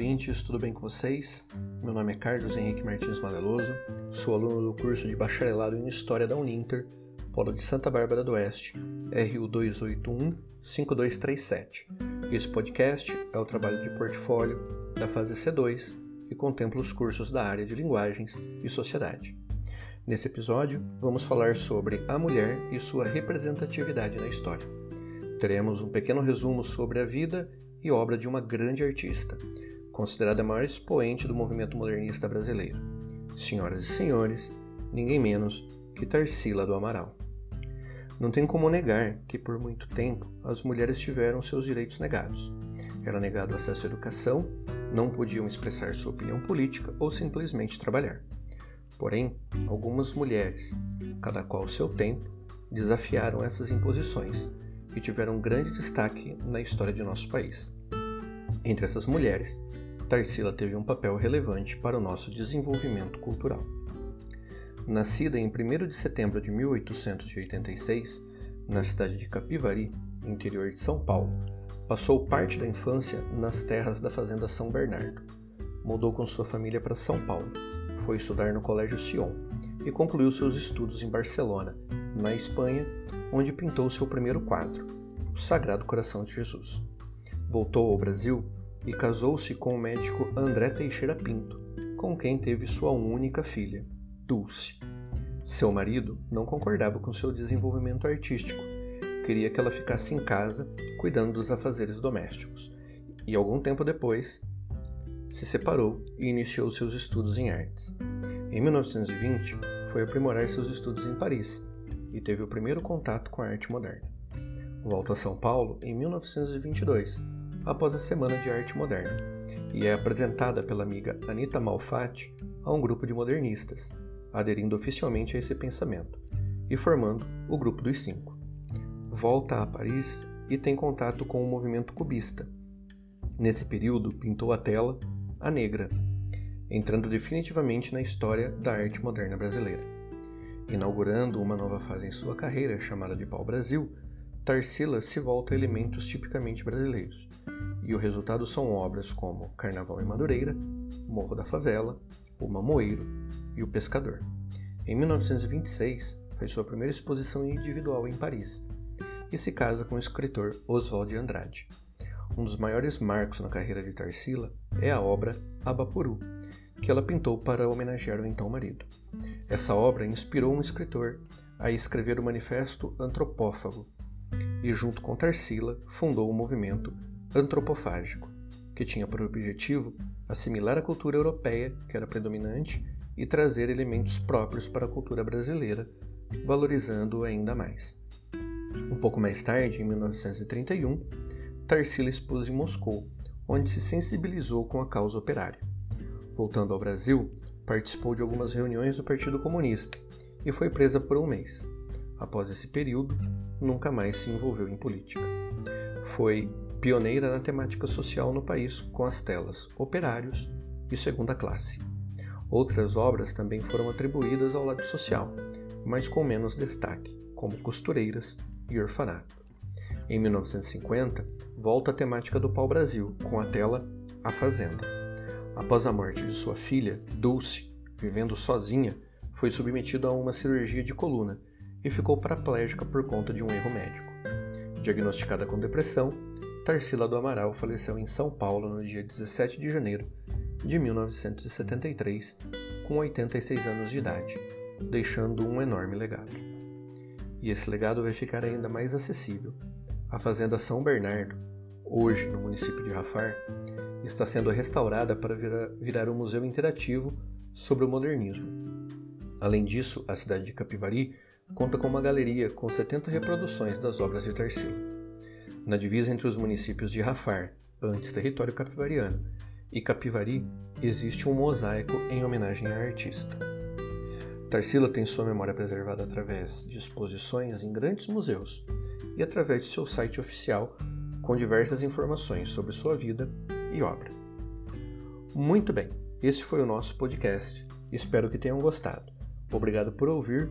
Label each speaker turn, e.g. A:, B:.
A: ouvintes, tudo bem com vocês? Meu nome é Carlos Henrique Martins Madeloso, sou aluno do curso de Bacharelado em História da Uninter, Polo de Santa Bárbara do Oeste, RU 281-5237. Esse podcast é o trabalho de portfólio da fase C2, que contempla os cursos da área de Linguagens e Sociedade. Nesse episódio, vamos falar sobre a mulher e sua representatividade na história. Teremos um pequeno resumo sobre a vida e obra de uma grande artista, considerada a maior expoente do movimento modernista brasileiro. Senhoras e senhores, ninguém menos que Tarsila do Amaral. Não tem como negar que por muito tempo as mulheres tiveram seus direitos negados. Era negado acesso à educação, não podiam expressar sua opinião política ou simplesmente trabalhar. Porém, algumas mulheres, cada qual seu tempo, desafiaram essas imposições e tiveram grande destaque na história de nosso país. Entre essas mulheres, Tarsila teve um papel relevante para o nosso desenvolvimento cultural. Nascida em 1 de setembro de 1886, na cidade de Capivari, interior de São Paulo, passou parte da infância nas terras da fazenda São Bernardo. Mudou com sua família para São Paulo, foi estudar no Colégio Sion e concluiu seus estudos em Barcelona, na Espanha, onde pintou seu primeiro quadro, O Sagrado Coração de Jesus. Voltou ao Brasil e casou-se com o médico André Teixeira Pinto, com quem teve sua única filha, Dulce. Seu marido não concordava com seu desenvolvimento artístico, queria que ela ficasse em casa cuidando dos afazeres domésticos, e algum tempo depois se separou e iniciou seus estudos em artes. Em 1920, foi aprimorar seus estudos em Paris e teve o primeiro contato com a arte moderna. Volta a São Paulo em 1922, após a Semana de Arte Moderna, e é apresentada pela amiga Anita Malfatti a um grupo de modernistas, aderindo oficialmente a esse pensamento e formando o Grupo dos Cinco. Volta a Paris e tem contato com o movimento cubista. Nesse período, pintou a tela A Negra, entrando definitivamente na história da arte moderna brasileira. Inaugurando uma nova fase em sua carreira, chamada de Pau-Brasil, Tarsila se volta a elementos tipicamente brasileiros, e o resultado são obras como Carnaval em Madureira, Morro da Favela, O Mamoeiro e O Pescador. Em 1926, faz sua primeira exposição individual em Paris e se casa com o escritor Oswald de Andrade. Um dos maiores marcos na carreira de Tarsila é a obra Abapuru, que ela pintou para homenagear o então marido. Essa obra inspirou um escritor a escrever o Manifesto Antropófago e, junto com Tarsila, fundou o movimento antropofágico, que tinha por objetivo assimilar a cultura europeia, que era predominante, e trazer elementos próprios para a cultura brasileira, valorizando-o ainda mais. Um pouco mais tarde, em 1931, Tarsila expôs em Moscou, onde se sensibilizou com a causa operária. Voltando ao Brasil, participou de algumas reuniões do Partido Comunista e foi presa por um mês. Após esse período, nunca mais se envolveu em política. Foi pioneira na temática social no país com as telas Operários e Segunda Classe. Outras obras também foram atribuídas ao lado social, mas com menos destaque, como Costureiras e Orfanato. Em 1950, volta a temática do pau-brasil com a tela A Fazenda. Após a morte de sua filha, Dulce, vivendo sozinha, foi submetido a uma cirurgia de coluna e ficou paraplégica por conta de um erro médico. Diagnosticada com depressão, Tarsila do Amaral faleceu em São Paulo no dia 17 de janeiro de 1973, com 86 anos de idade, deixando um enorme legado. E esse legado vai ficar ainda mais acessível. A Fazenda São Bernardo, hoje no município de Rafar, está sendo restaurada para virar, um museu interativo sobre o modernismo. Além disso, a cidade de Capivari conta com uma galeria com 70 reproduções das obras de Tarsila. Na divisa entre os municípios de Rafar, antes território capivariano, e Capivari, existe um mosaico em homenagem à artista. Tarsila tem sua memória preservada através de exposições em grandes museus e através de seu site oficial com diversas informações sobre sua vida e obra. Muito bem, esse foi o nosso podcast. Espero que tenham gostado. Obrigado por ouvir,